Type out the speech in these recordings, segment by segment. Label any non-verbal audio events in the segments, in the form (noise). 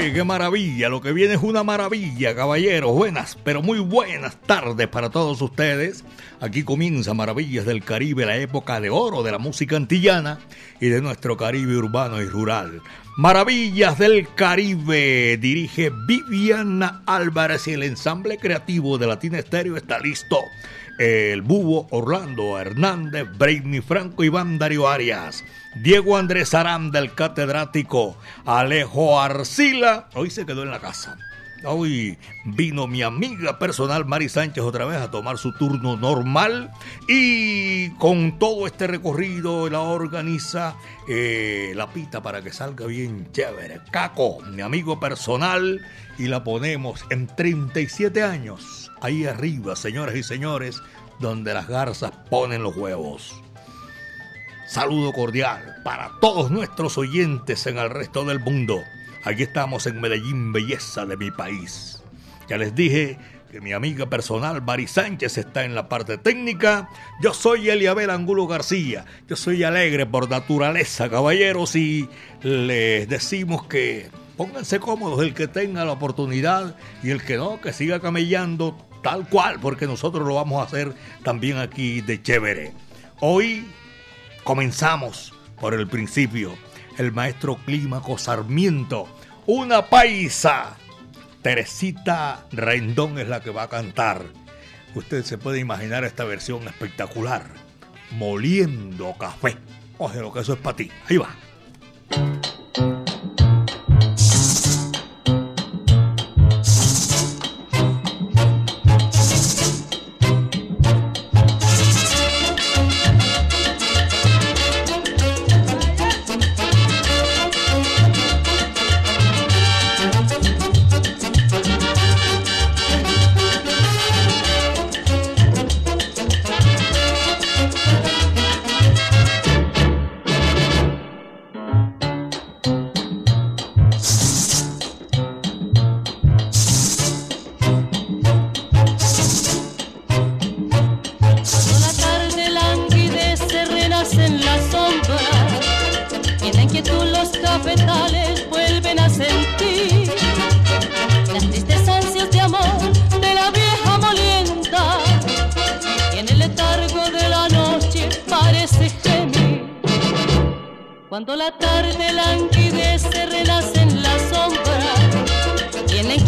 Qué maravilla, lo que viene es una maravilla, caballeros. Buenas, pero muy buenas tardes para todos ustedes. Aquí comienza Maravillas del Caribe, la época de oro de la música antillana y de nuestro Caribe urbano y rural. Maravillas del Caribe dirige Viviana Álvarez y el ensamble creativo de Latina Estéreo está listo. El Búho, Orlando Hernández, Brainy Franco, Iván Dario Arias. Diego Andrés Aranda, el catedrático, Alejo Arcila, hoy se quedó en la casa. Hoy vino mi amiga personal Mari Sánchez otra vez a tomar su turno normal y con todo este recorrido la organiza eh, la pita para que salga bien chévere. Caco, mi amigo personal, y la ponemos en 37 años, ahí arriba, señoras y señores, donde las garzas ponen los huevos. Saludo cordial para todos nuestros oyentes en el resto del mundo. Aquí estamos en Medellín, belleza de mi país. Ya les dije que mi amiga personal Mari Sánchez está en la parte técnica. Yo soy Eliabel Angulo García. Yo soy alegre por naturaleza, caballeros, y les decimos que pónganse cómodos el que tenga la oportunidad y el que no, que siga camellando tal cual, porque nosotros lo vamos a hacer también aquí de chévere. Hoy Comenzamos por el principio. El maestro Clímaco Sarmiento, una paisa. Teresita Rendón es la que va a cantar. Usted se puede imaginar esta versión espectacular. Moliendo café. Oye, lo que eso es para ti. Ahí va.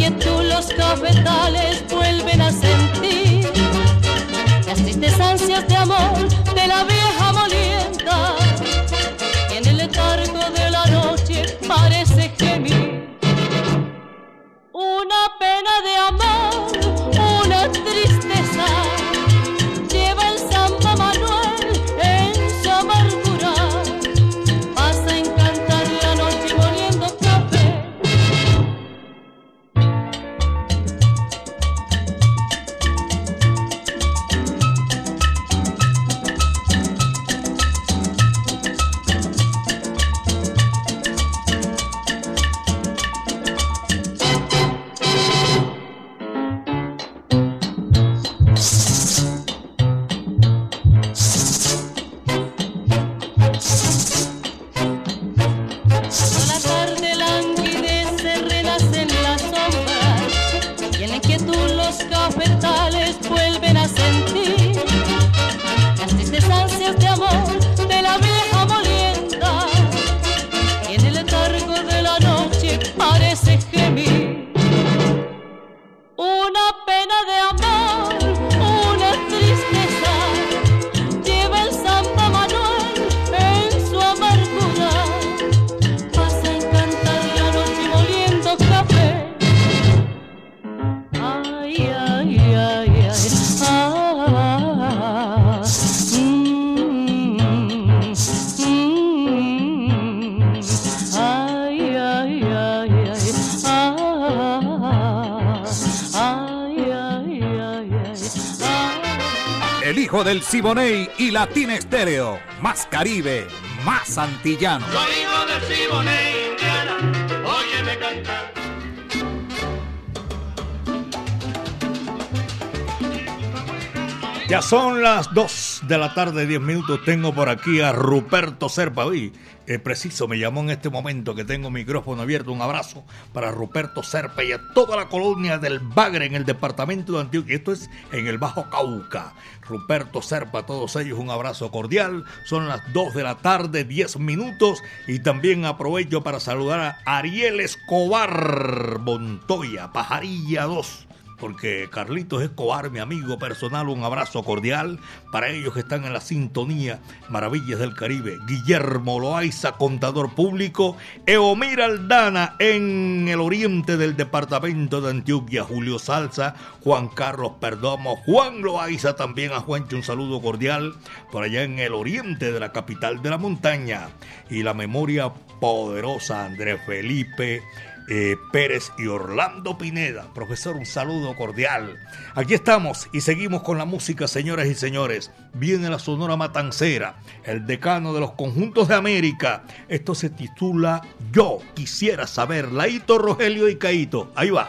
que tú los cafetales pues. Hijo del Siboney y Latina Estéreo. Más Caribe, más antillano. Soy hijo del Siboney, Indiana, óyeme cantar. Ya son las 2 de la tarde, 10 minutos. Tengo por aquí a Ruperto Serpa. Uy, es preciso, me llamó en este momento que tengo micrófono abierto. Un abrazo para Ruperto Serpa y a toda la colonia del Bagre en el departamento de Antioquia. Esto es en el Bajo Cauca. Ruperto Serpa, a todos ellos un abrazo cordial. Son las 2 de la tarde, 10 minutos. Y también aprovecho para saludar a Ariel Escobar Montoya, Pajarilla 2 porque Carlitos Escobar, mi amigo personal, un abrazo cordial para ellos que están en la sintonía Maravillas del Caribe. Guillermo Loaiza, contador público. Eomir Aldana en el oriente del departamento de Antioquia. Julio Salsa, Juan Carlos Perdomo, Juan Loaiza también a Juancho, un saludo cordial por allá en el oriente de la capital de la montaña. Y la memoria poderosa Andrés Felipe. Eh, Pérez y Orlando Pineda. Profesor, un saludo cordial. Aquí estamos y seguimos con la música, señoras y señores. Viene la Sonora Matancera, el decano de los conjuntos de América. Esto se titula Yo quisiera saber. Laito, Rogelio y Caito. Ahí va.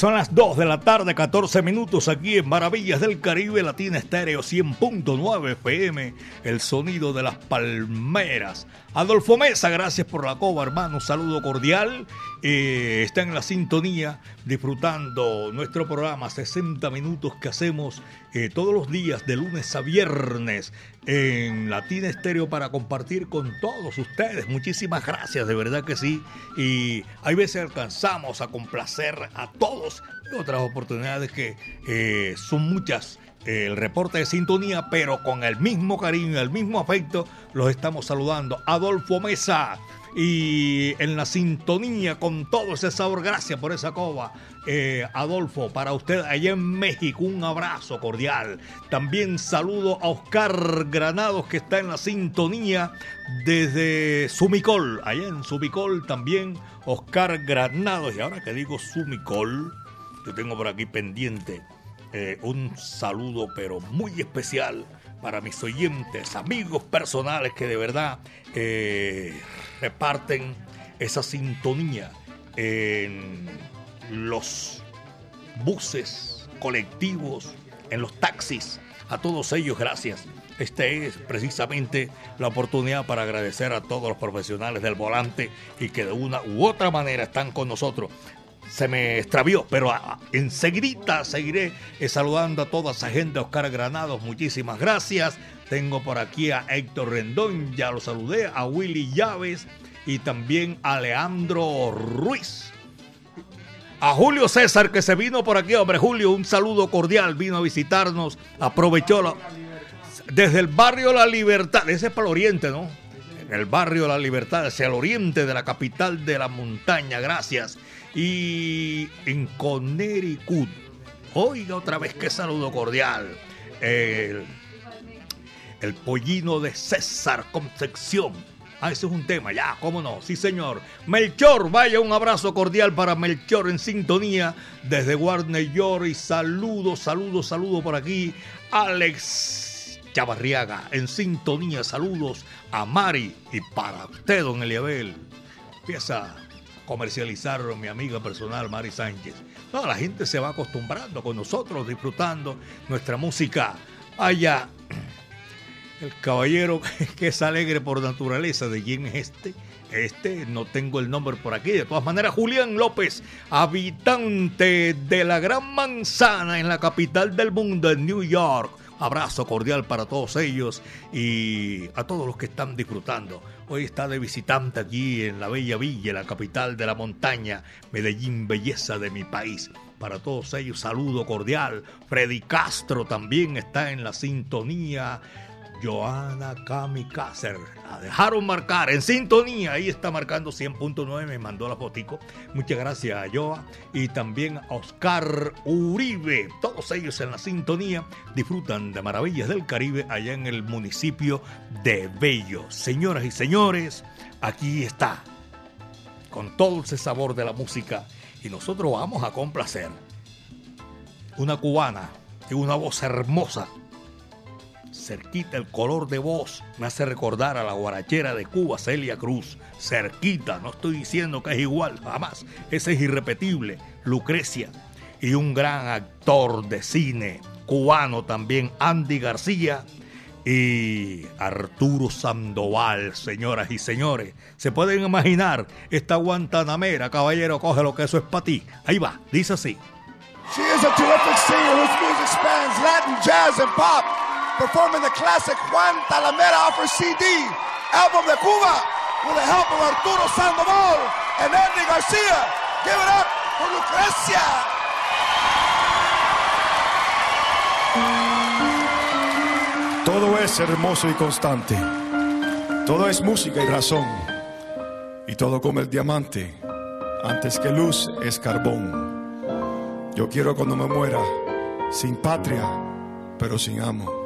son las 2 de la tarde, 14 minutos aquí en Maravillas del Caribe Latina Estéreo 100.9 FM, el sonido de las palmeras. Adolfo Mesa, gracias por la coba, hermano. Un saludo cordial. Eh, está en la sintonía disfrutando nuestro programa 60 minutos que hacemos eh, todos los días de lunes a viernes en Latina Estéreo para compartir con todos ustedes. Muchísimas gracias, de verdad que sí. Y hay veces alcanzamos a complacer a todos y otras oportunidades que eh, son muchas el reporte de sintonía, pero con el mismo cariño, el mismo afecto, los estamos saludando. Adolfo Mesa, y en la sintonía con todo ese sabor. Gracias por esa coba, eh, Adolfo. Para usted allá en México, un abrazo cordial. También saludo a Oscar Granados que está en la sintonía desde Sumicol. Allá en Sumicol también Oscar Granados. Y ahora que digo Sumicol, yo tengo por aquí pendiente eh, un saludo, pero muy especial para mis oyentes, amigos personales que de verdad eh, reparten esa sintonía en los buses colectivos, en los taxis. A todos ellos, gracias. Esta es precisamente la oportunidad para agradecer a todos los profesionales del volante y que de una u otra manera están con nosotros. Se me extravió, pero enseguida seguiré saludando a toda esa gente. Oscar Granados, muchísimas gracias. Tengo por aquí a Héctor Rendón, ya lo saludé, a Willy Llaves y también a Leandro Ruiz. A Julio César que se vino por aquí, hombre Julio, un saludo cordial, vino a visitarnos, aprovechó la, desde el barrio La Libertad, ese es para el oriente, ¿no? En el barrio La Libertad, hacia el oriente de la capital de la montaña, gracias. Y en Connecticut, oiga otra vez qué saludo cordial. El el pollino de César Concepción. Ah, ese es un tema, ya, cómo no, sí señor. Melchor, vaya un abrazo cordial para Melchor en sintonía desde Warner York y saludo, saludo, saludo por aquí. Alex Chavarriaga en sintonía, saludos a Mari y para usted, don Eliabel. Empieza a comercializar mi amiga personal Mari Sánchez. No, la gente se va acostumbrando con nosotros, disfrutando nuestra música. Allá (clears throat) el caballero (laughs) que es alegre por naturaleza, ¿de quién es este? Este, no tengo el nombre por aquí. De todas maneras, Julián López, habitante de la Gran Manzana en la capital del mundo, en New York. Abrazo cordial para todos ellos y a todos los que están disfrutando. Hoy está de visitante aquí en la Bella Villa, la capital de la montaña, Medellín, belleza de mi país. Para todos ellos, saludo cordial. Freddy Castro también está en la sintonía Joana Kamikazer. La dejaron marcar en sintonía. Ahí está marcando 100.9. Me mandó la fotico. Muchas gracias a Joa. Y también a Oscar Uribe. Todos ellos en la sintonía disfrutan de maravillas del Caribe allá en el municipio de Bello. Señoras y señores, aquí está. Con todo ese sabor de la música. Y nosotros vamos a complacer. Una cubana y una voz hermosa cerquita el color de voz me hace recordar a la guarachera de Cuba, Celia Cruz. Cerquita, no estoy diciendo que es igual, jamás. Ese es irrepetible, Lucrecia. Y un gran actor de cine cubano también, Andy García. Y Arturo Sandoval, señoras y señores. Se pueden imaginar esta guantanamera, caballero, coge lo que eso es para ti. Ahí va, dice así. She is a terrific singer whose music spans Latin, jazz, and pop. Performing the classic Juan Talamera Offer CD, album de Cuba, with the help of Arturo Sandoval and Andy Garcia. Give it up for Lucrecia. Todo es hermoso y constante. Todo es música y razón. Y todo como el diamante. Antes que luz es carbón. Yo quiero cuando me muera, sin patria, pero sin amo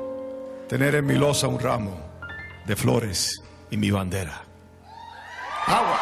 tener en mi losa un ramo de flores y mi bandera. Agua.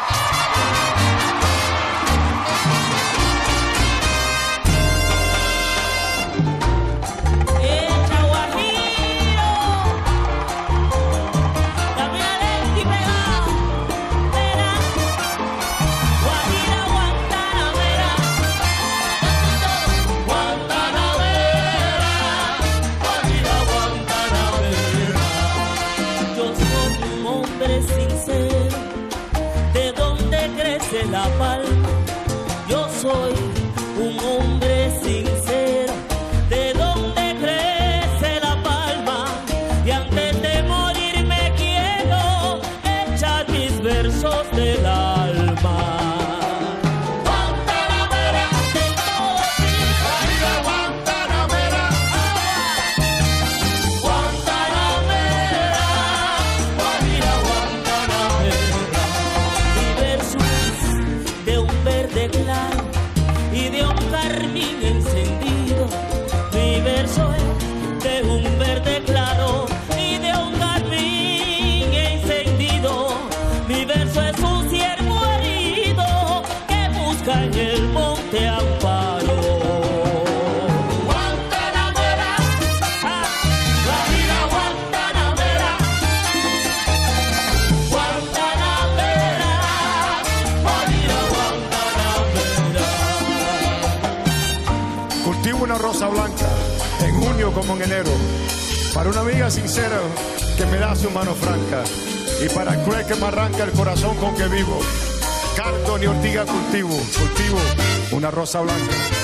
Una rosa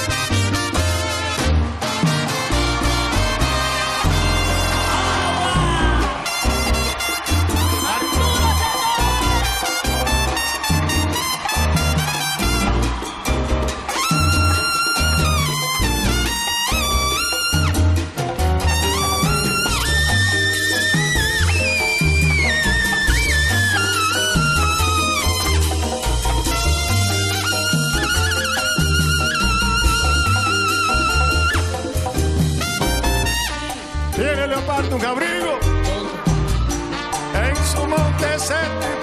set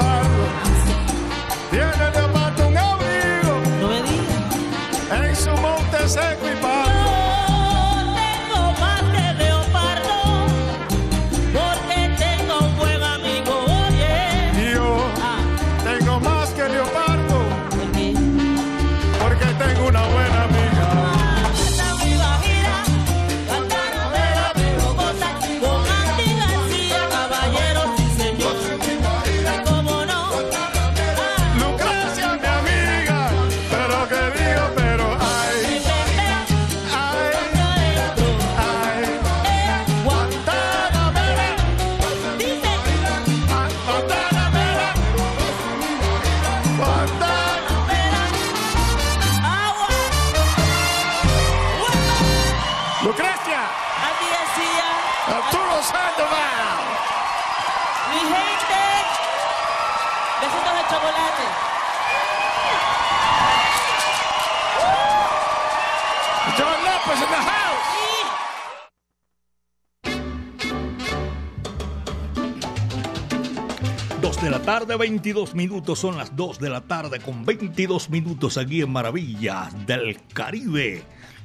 tarde, 22 minutos. Son las 2 de la tarde con 22 minutos aquí en Maravillas del Caribe.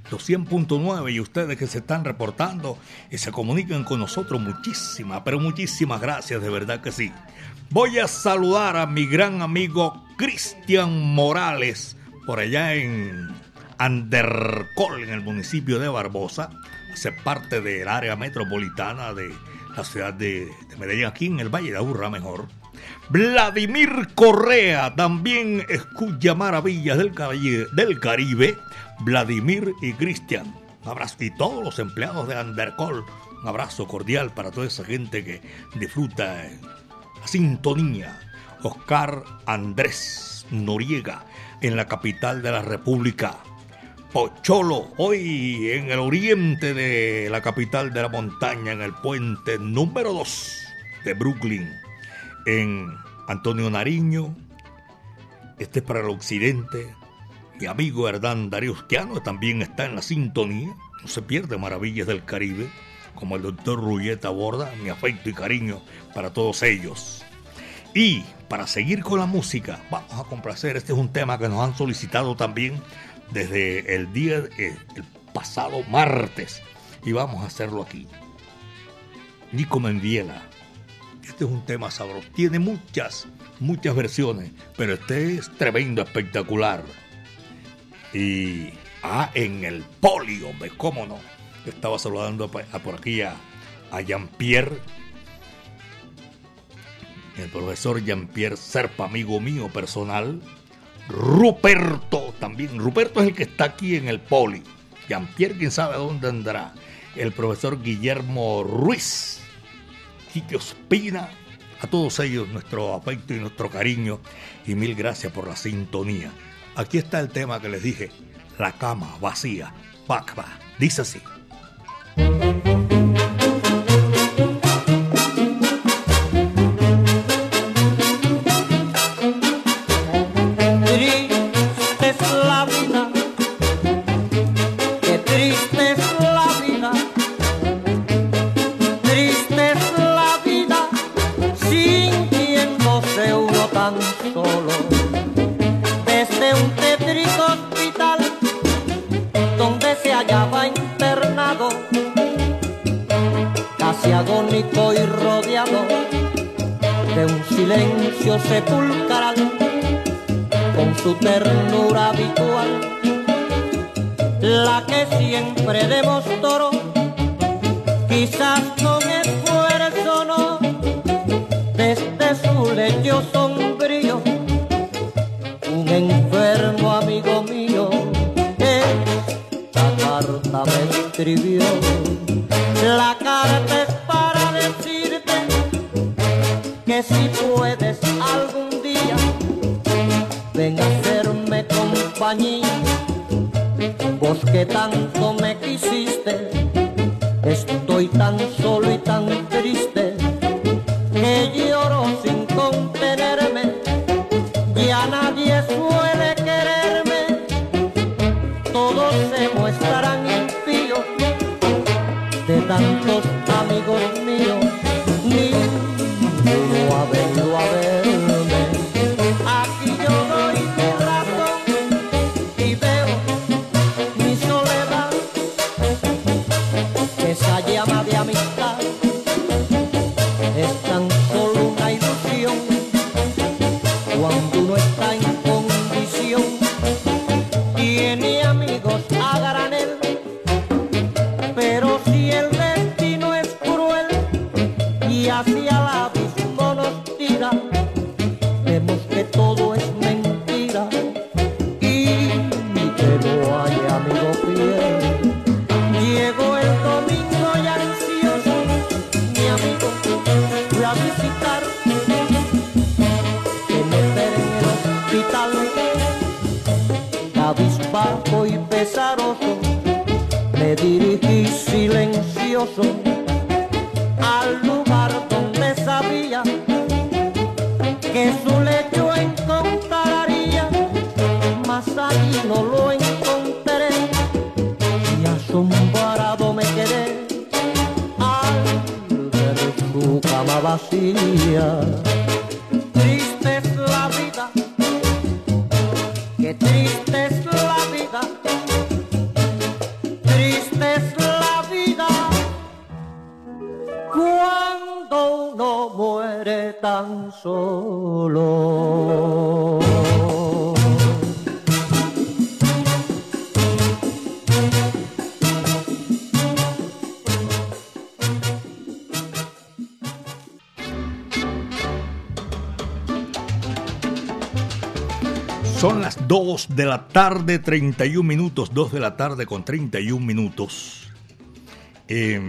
200.9 y ustedes que se están reportando y se comunican con nosotros, muchísimas, pero muchísimas gracias, de verdad que sí. Voy a saludar a mi gran amigo Cristian Morales, por allá en Andercol, en el municipio de Barbosa. Hace parte del área metropolitana de la ciudad de, de Medellín, aquí en el Valle de Aburra, mejor. Vladimir Correa también escucha maravillas del, Caribe- del Caribe. Vladimir y Cristian. Un abrazo. Y todos los empleados de Andercol. Un abrazo cordial para toda esa gente que disfruta la sintonía. Oscar Andrés Noriega en la capital de la República. Pocholo, hoy en el oriente de la capital de la montaña, en el puente número 2 de Brooklyn, en Antonio Nariño. Este es para el occidente. Mi amigo Hernán Dariusquiano también está en la sintonía. No se pierde maravillas del Caribe, como el doctor Rulleta Borda. Mi afecto y cariño para todos ellos. Y para seguir con la música, vamos a complacer. Este es un tema que nos han solicitado también desde el día, eh, el pasado martes. Y vamos a hacerlo aquí. Nico Mendiela. Este es un tema sabroso. Tiene muchas, muchas versiones, pero este es tremendo, espectacular. Y ah, en el polio, hombre, cómo no. Estaba saludando a por aquí a, a Jean-Pierre el profesor Jean-Pierre Serpa, amigo mío personal. Ruperto también. Ruperto es el que está aquí en el poli. Jean-Pierre, quién sabe dónde andará. El profesor Guillermo Ruiz. Quique Ospina. A todos ellos nuestro afecto y nuestro cariño. Y mil gracias por la sintonía. Aquí está el tema que les dije. La cama vacía. Pacba. Dice así. you are Son las 2 de la tarde, 31 minutos, 2 de la tarde con 31 minutos. Eh,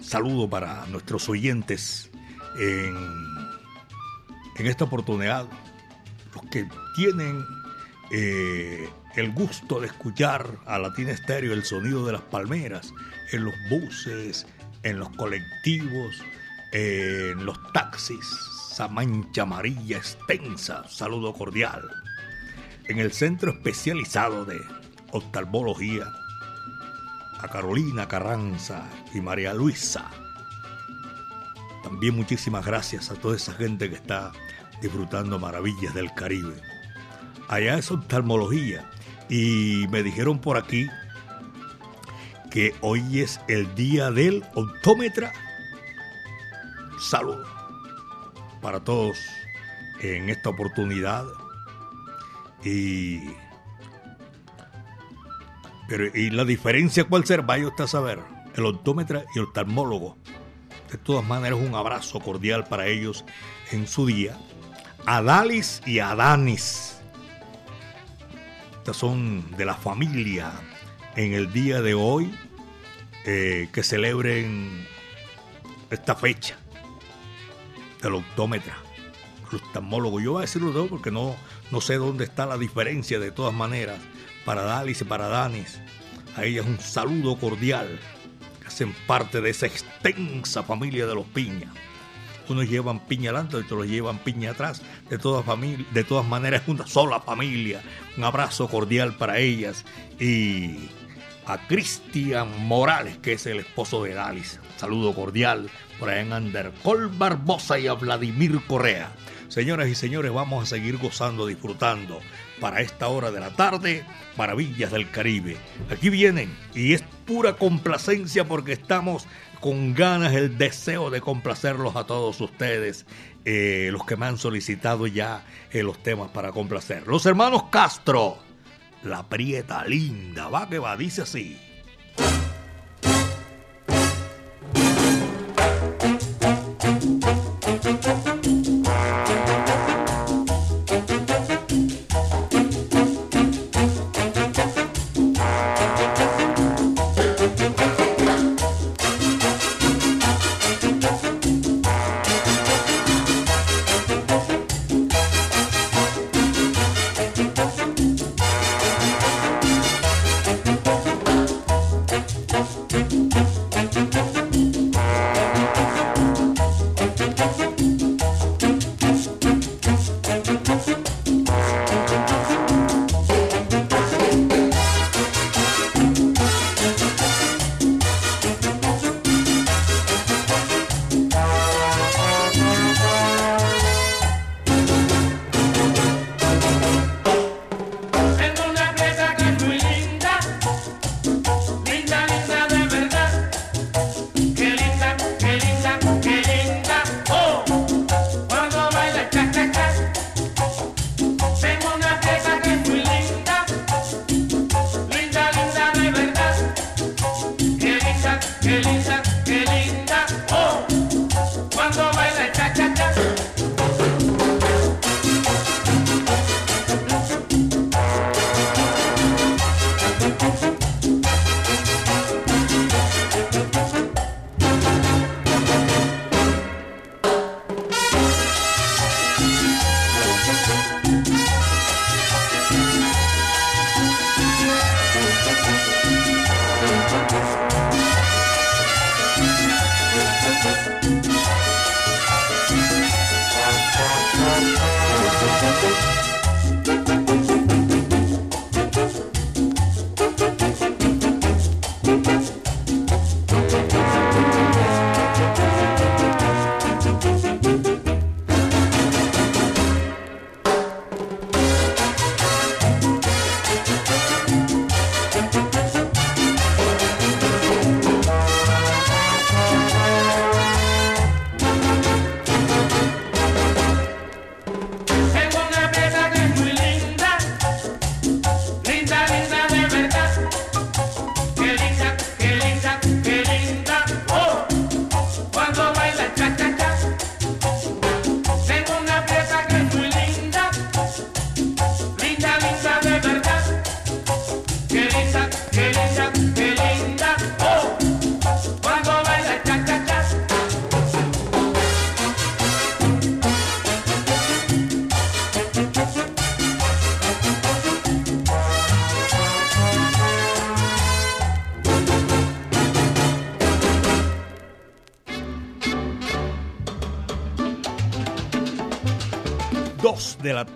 saludo para nuestros oyentes en, en esta oportunidad, los que tienen eh, el gusto de escuchar a Latina Estéreo el sonido de las palmeras en los buses, en los colectivos, en los taxis, esa mancha amarilla extensa, saludo cordial. En el centro especializado de oftalmología, a Carolina Carranza y María Luisa. También muchísimas gracias a toda esa gente que está disfrutando maravillas del Caribe. Allá es oftalmología y me dijeron por aquí que hoy es el día del optómetra. Salud para todos en esta oportunidad. Y pero, ¿y la diferencia cuál será? Vaya usted a saber. El optómetra y el oftalmólogo. De todas maneras, un abrazo cordial para ellos en su día. Adalis y Adanis. Estas son de la familia en el día de hoy eh, que celebren esta fecha del optómetra, el oftalmólogo. Yo voy a decirlo todo porque no, no sé dónde está la diferencia de todas maneras para Dalis y para Danis. A ellas un saludo cordial, hacen parte de esa extensa familia de los piñas. Unos llevan piña adelante, otros llevan piña atrás. De todas, de todas maneras, es una sola familia. Un abrazo cordial para ellas. Y a Cristian Morales, que es el esposo de Dalis. Saludo cordial ahí en Andercol Barbosa y a Vladimir Correa. Señoras y señores, vamos a seguir gozando, disfrutando para esta hora de la tarde, Maravillas del Caribe. Aquí vienen y es pura complacencia porque estamos con ganas, el deseo de complacerlos a todos ustedes, eh, los que me han solicitado ya eh, los temas para complacer. Los hermanos Castro, La Prieta linda, va que va, dice así.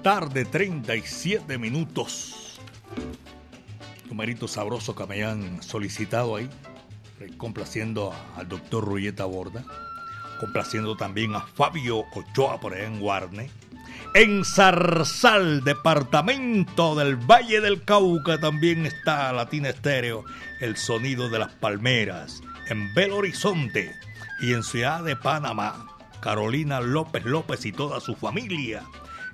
Tarde, 37 minutos. Numerito sabroso que me hayan solicitado ahí, eh, complaciendo al doctor Ruyeta Borda, complaciendo también a Fabio Ochoa por allá en Guarne. En Zarzal, departamento del Valle del Cauca, también está Latina Estéreo, el sonido de las palmeras. En Belo Horizonte y en Ciudad de Panamá, Carolina López López y toda su familia.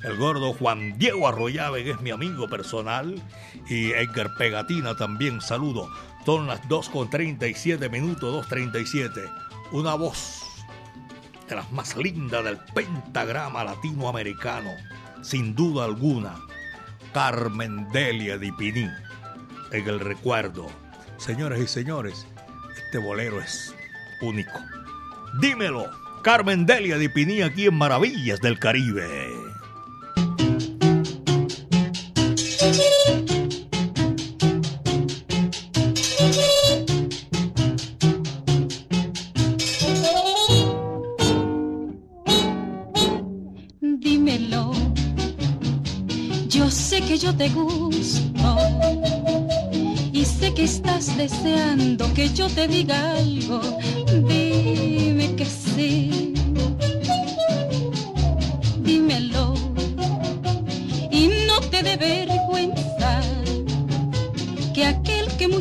El gordo Juan Diego Arroyave, es mi amigo personal, y Edgar Pegatina también saludo. Son las 2 con 37 minutos, 2.37. Una voz de las más lindas del pentagrama latinoamericano, sin duda alguna, Carmen Delia Di Piní, en el recuerdo. Señores y señores, este bolero es único. Dímelo, Carmen Delia Di Piní aquí en Maravillas del Caribe. Dímelo. Yo sé que yo te gusto y sé que estás deseando que yo te diga algo.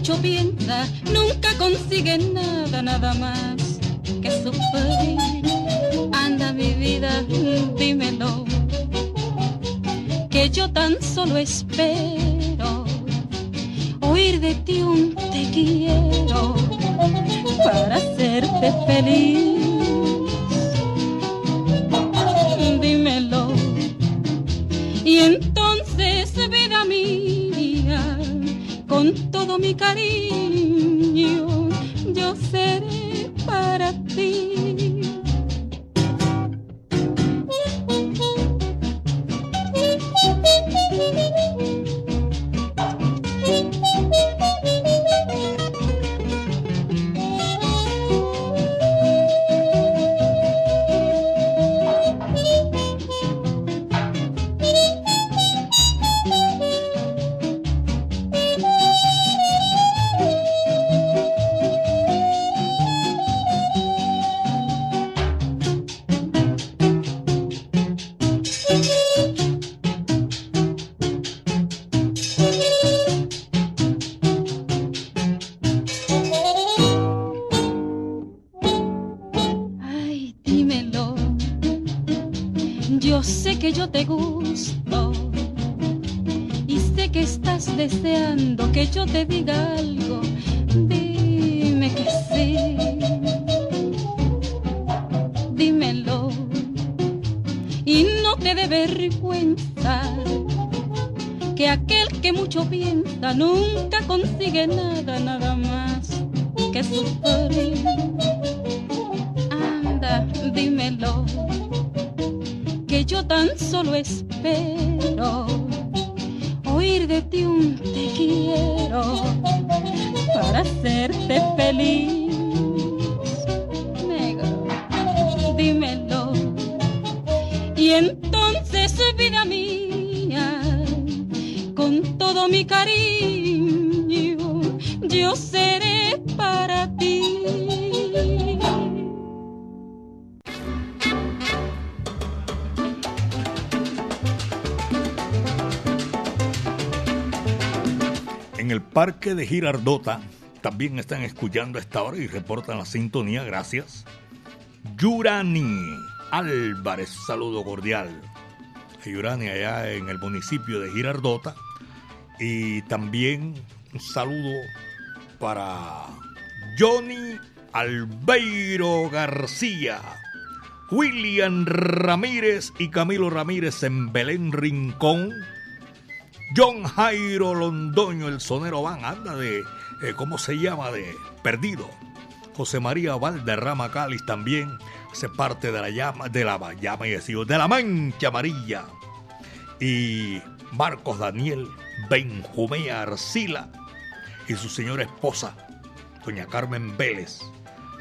Mucho piensa nunca consigue nada, nada más que sufrir. Anda mi vida, dímelo, que yo tan solo espero oír de ti un te quiero para hacerte feliz. Mi cariño, yo te gusto. Y sé que estás deseando que yo te diga algo. Dime que sí. Dímelo. Y no te dé vergüenza. Que aquel que mucho piensa nunca consigue nada, nada Girardota también están escuchando a esta hora y reportan la sintonía, gracias. Yurani Álvarez, saludo cordial. Yurani allá en el municipio de Girardota. Y también un saludo para Johnny Albeiro García, William Ramírez y Camilo Ramírez en Belén Rincón. John Jairo Londoño, el sonero van, anda de, eh, ¿cómo se llama? De perdido. José María Valderrama Cáliz también hace parte de la llama, de la llama y decir, de la mancha amarilla. Y Marcos Daniel Benjumea Arcila y su señora esposa, doña Carmen Vélez.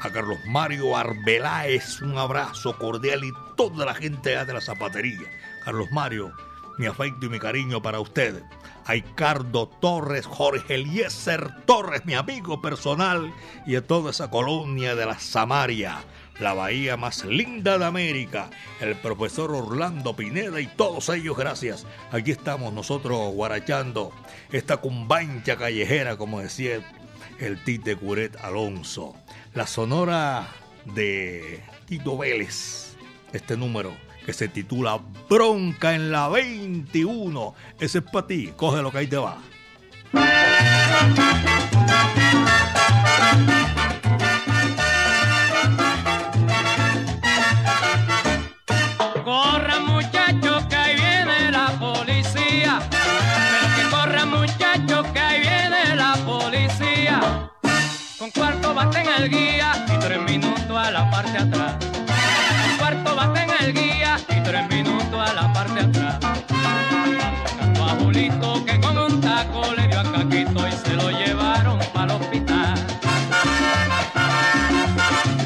A Carlos Mario Arbeláez, un abrazo cordial y toda la gente de la zapatería. Carlos Mario, mi afecto y mi cariño para usted. A Ricardo Torres, Jorge Eliezer Torres, mi amigo personal, y a toda esa colonia de la Samaria, la bahía más linda de América, el profesor Orlando Pineda y todos ellos, gracias. Aquí estamos nosotros guarachando esta cumbancha callejera, como decía el Tite Curet Alonso. La sonora de Tito Vélez, este número que se titula Bronca en la 21. Ese es para ti, coge lo que ahí te va. Corra muchachos que ahí viene la policía. Pero que corra muchachos que ahí viene la policía. Con cuarto bate en el guía tres minutos a la parte atrás. Buscando a Julito que con un taco le dio a Caquito y se lo llevaron para el hospital.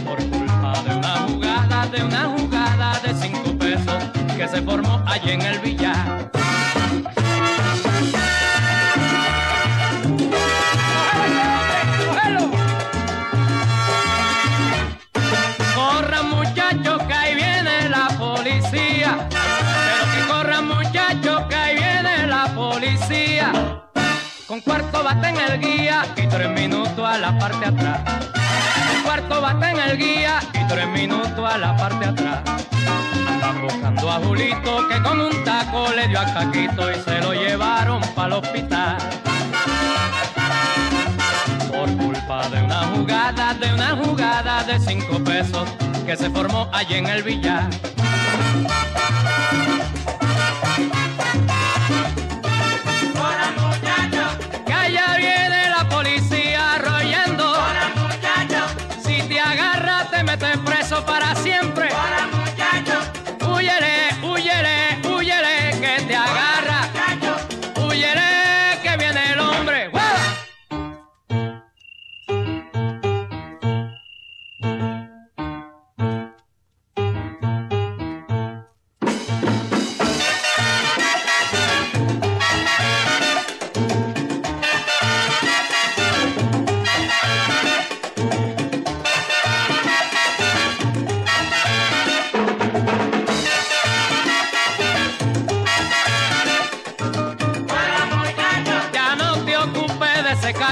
Por culpa de una jugada, de una jugada de cinco pesos que se formó allí en el billar. Parte atrás. Con cuarto bate en el guía y tres minutos a la parte atrás. Andan buscando a Julito que con un taco le dio a Caquito y se lo llevaron para el hospital. culpa de una jugada, de una jugada de cinco pesos que se formó allí en el billar.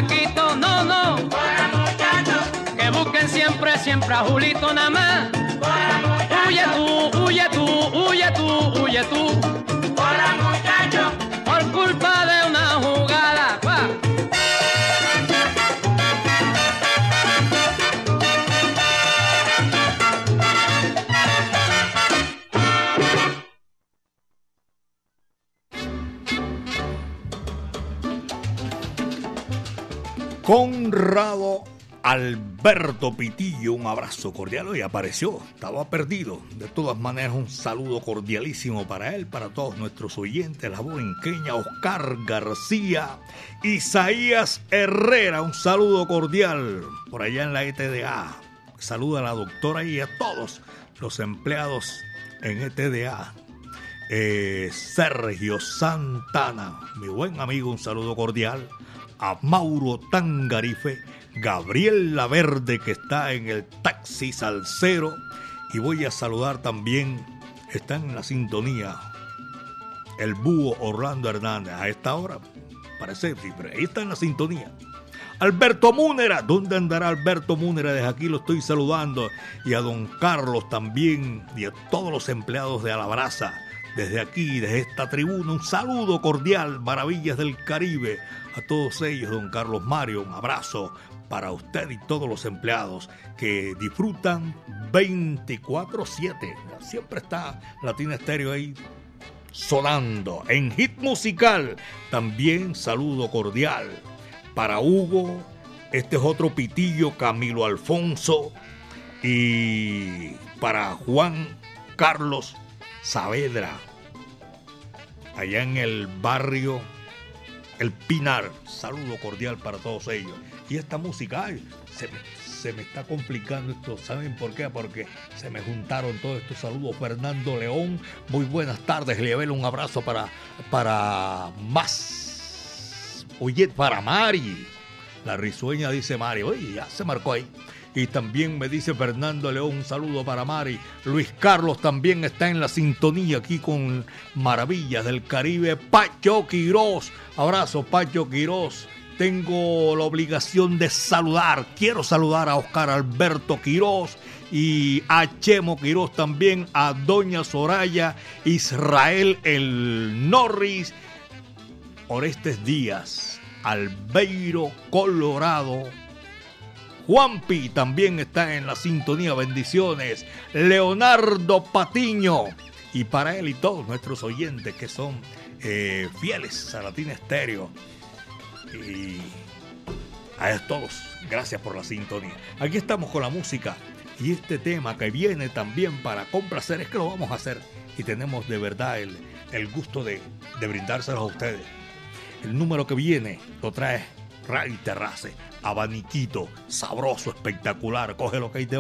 Caquito, no, no. Que busquen siempre, siempre a Julito nada más. Huye tú, huye tú, huye tú, huye tú. Alberto Pitillo, un abrazo cordial. Hoy apareció, estaba perdido. De todas maneras, un saludo cordialísimo para él, para todos nuestros oyentes, la borinqueña Oscar García, Isaías Herrera, un saludo cordial por allá en la ETDA. Saluda a la doctora y a todos los empleados en ETDA. Eh, Sergio Santana, mi buen amigo, un saludo cordial. A Mauro Tangarife, Gabriel Laverde, que está en el taxi salsero. Y voy a saludar también, está en la sintonía, el búho Orlando Hernández. A esta hora, parece, pero ahí está en la sintonía. Alberto Múnera, ¿dónde andará Alberto Múnera? Desde aquí lo estoy saludando. Y a don Carlos también, y a todos los empleados de Alabraza. Desde aquí, desde esta tribuna, un saludo cordial, Maravillas del Caribe. A todos ellos, don Carlos Mario, un abrazo para usted y todos los empleados que disfrutan 24-7. Siempre está Latina Estéreo ahí sonando. En hit musical, también saludo cordial para Hugo. Este es otro pitillo, Camilo Alfonso. Y para Juan Carlos Saavedra, allá en el barrio El Pinar. Saludo cordial para todos ellos. Y esta música, ay, se me, está complicando esto. ¿Saben por qué? Porque se me juntaron todos estos saludos. Fernando León, muy buenas tardes. Le un abrazo para, para más. Oye, para Mari. La risueña dice Mari. Oye, ya se marcó ahí. Y también me dice Fernando León, un saludo para Mari. Luis Carlos también está en la sintonía aquí con Maravillas del Caribe. Pacho Quirós, abrazo Pacho Quirós. Tengo la obligación de saludar, quiero saludar a Oscar Alberto Quirós y a Chemo Quirós también, a Doña Soraya, Israel El Norris, Orestes Díaz, Albeiro Colorado, Juanpi también está en la sintonía. Bendiciones. Leonardo Patiño. Y para él y todos nuestros oyentes que son eh, fieles a Latina Estéreo. Y a todos, gracias por la sintonía. Aquí estamos con la música. Y este tema que viene también para complacer es que lo vamos a hacer. Y tenemos de verdad el, el gusto de, de brindárselos a ustedes. El número que viene lo trae Ray Terrace, abaniquito, sabroso, espectacular. Coge lo que ahí te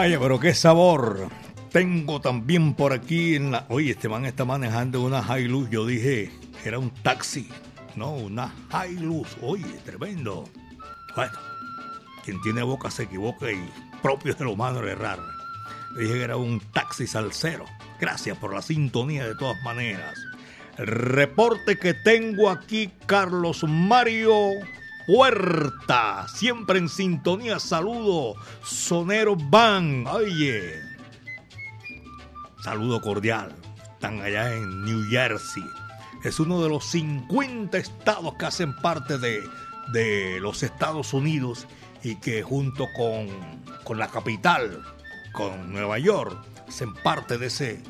Vaya, pero qué sabor. Tengo también por aquí en la. Oye, este man está manejando una Hilux. Yo dije, era un taxi. No, una Hilux. Oye, tremendo. Bueno, quien tiene boca se equivoca y propio del humano es errar. Dije que era un taxi salsero. Gracias por la sintonía de todas maneras. El reporte que tengo aquí, Carlos Mario Puerta. Siempre en sintonía. Saludo. Sonero Van. Oye. Saludo cordial. Están allá en New Jersey. Es uno de los 50 estados que hacen parte de, de los Estados Unidos y que junto con, con la capital, con Nueva York, hacen parte de ese,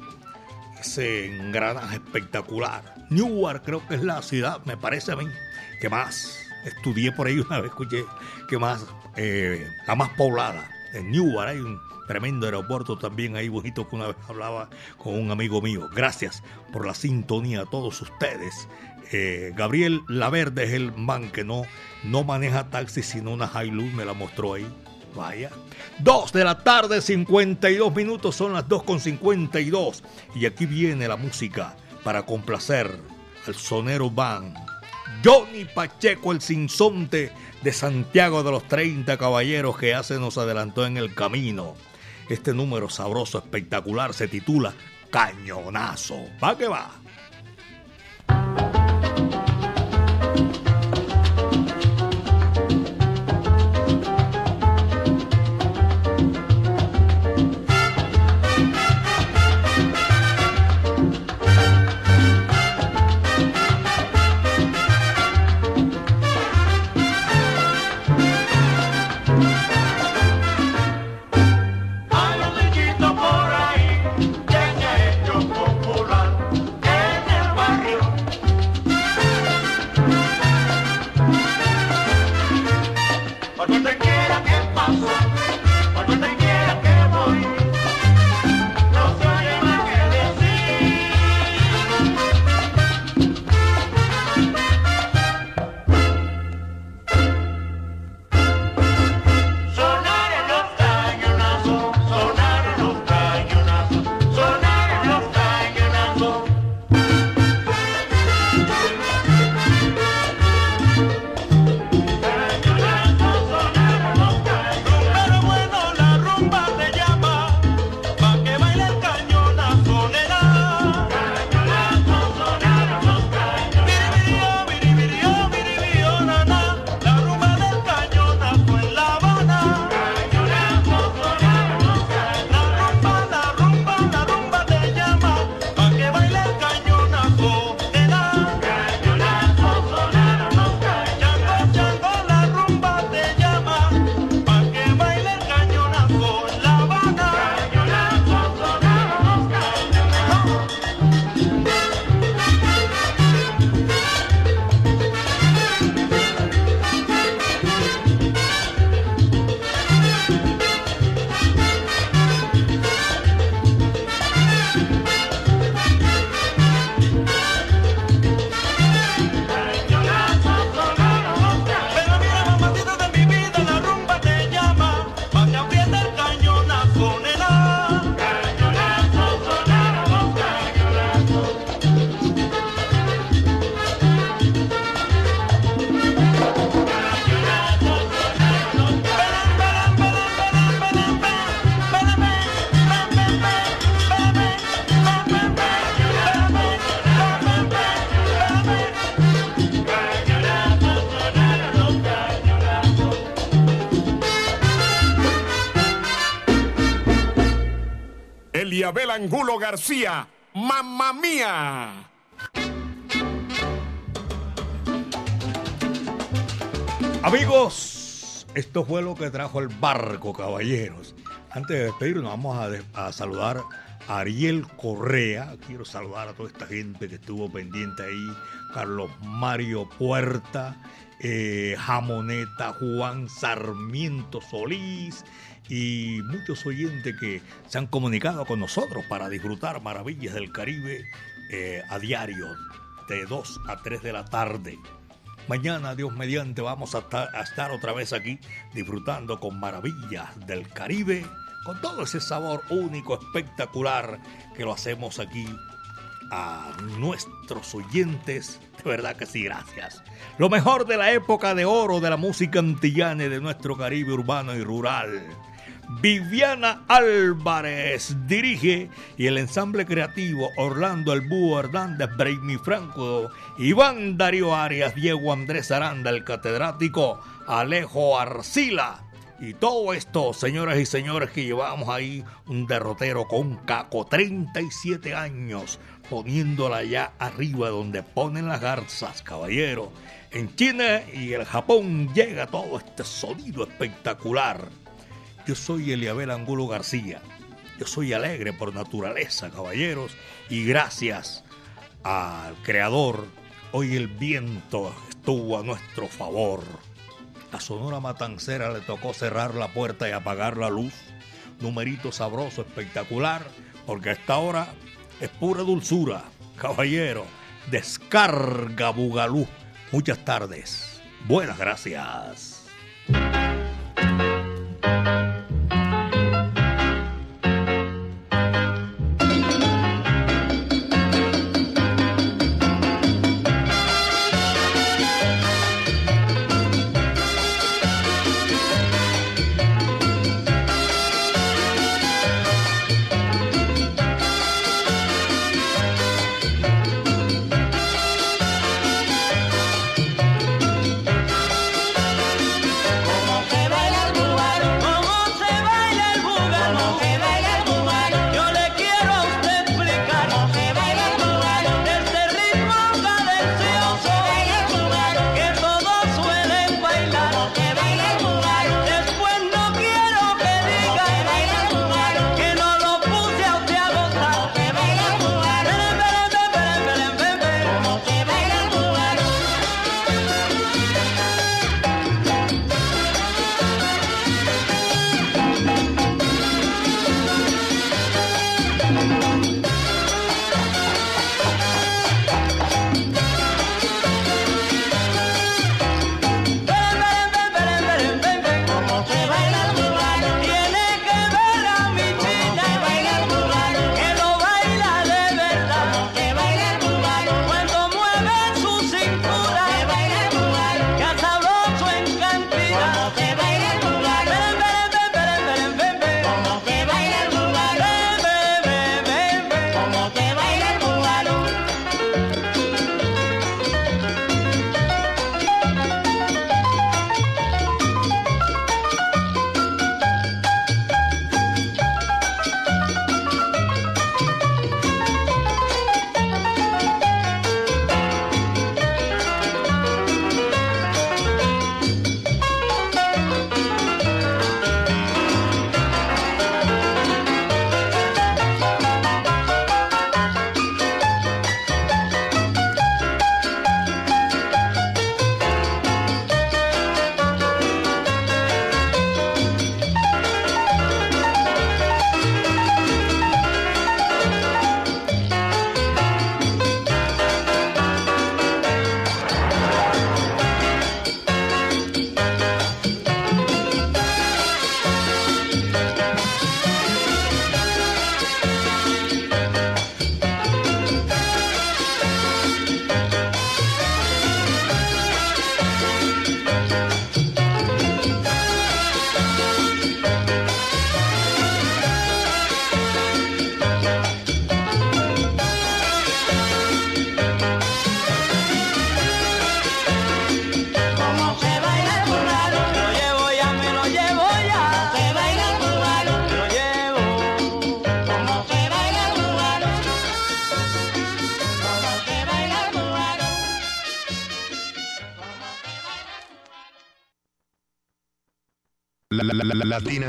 ese engranaje espectacular. Newark creo que es la ciudad, me parece a mí, que más estudié por ahí una vez, escuché que más, eh, la más poblada. En Newark hay un tremendo aeropuerto también ahí bonito que una vez hablaba con un amigo mío. Gracias por la sintonía a todos ustedes. Eh, Gabriel Laverde es el man que no, no maneja taxi sino una Hilux, me la mostró ahí. Vaya. 2 de la tarde, 52 minutos, son las 2 con 52. Y aquí viene la música para complacer al sonero van. Johnny Pacheco, el sinsonte de Santiago de los 30 caballeros que hace nos adelantó en el camino. Este número sabroso, espectacular, se titula Cañonazo. Va que va. Angulo García, Mamma Mía. Amigos, esto fue lo que trajo el barco, caballeros. Antes de despedirnos, vamos a, a saludar a Ariel Correa. Quiero saludar a toda esta gente que estuvo pendiente ahí. Carlos Mario Puerta, eh, Jamoneta, Juan Sarmiento Solís y muchos oyentes que se han comunicado con nosotros para disfrutar maravillas del Caribe eh, a diario, de 2 a 3 de la tarde. Mañana, Dios mediante, vamos a a estar otra vez aquí disfrutando con maravillas del Caribe, con todo ese sabor único, espectacular que lo hacemos aquí a nuestros oyentes. De verdad que sí, gracias. Lo mejor de la época de oro de la música antillana y de nuestro Caribe urbano y rural. Viviana Álvarez dirige y el ensamble creativo Orlando El Búho Hernández, Franco, Iván Darío Arias, Diego Andrés Aranda, el catedrático Alejo Arcila. Y todo esto, señoras y señores, que llevamos ahí un derrotero con caco, 37 años, poniéndola ya arriba donde ponen las garzas, caballero. En China y el Japón llega todo este sonido espectacular. Yo soy Eliabel Angulo García. Yo soy alegre por naturaleza, caballeros. Y gracias al Creador, hoy el viento estuvo a nuestro favor. A Sonora Matancera le tocó cerrar la puerta y apagar la luz. Numerito sabroso, espectacular, porque esta hora es pura dulzura. Caballero, descarga Bugalú. Muchas tardes. Buenas gracias.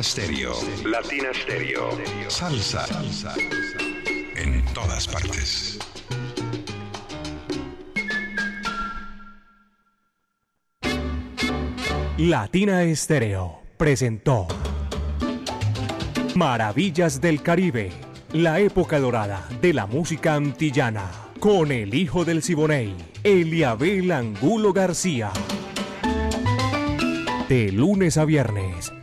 Latina Stereo. Latina Stereo. Salsa. Salsa. En todas partes. Latina Estéreo presentó Maravillas del Caribe, la época dorada de la música antillana, con el hijo del Siboney, Eliabel Angulo García. De lunes a viernes,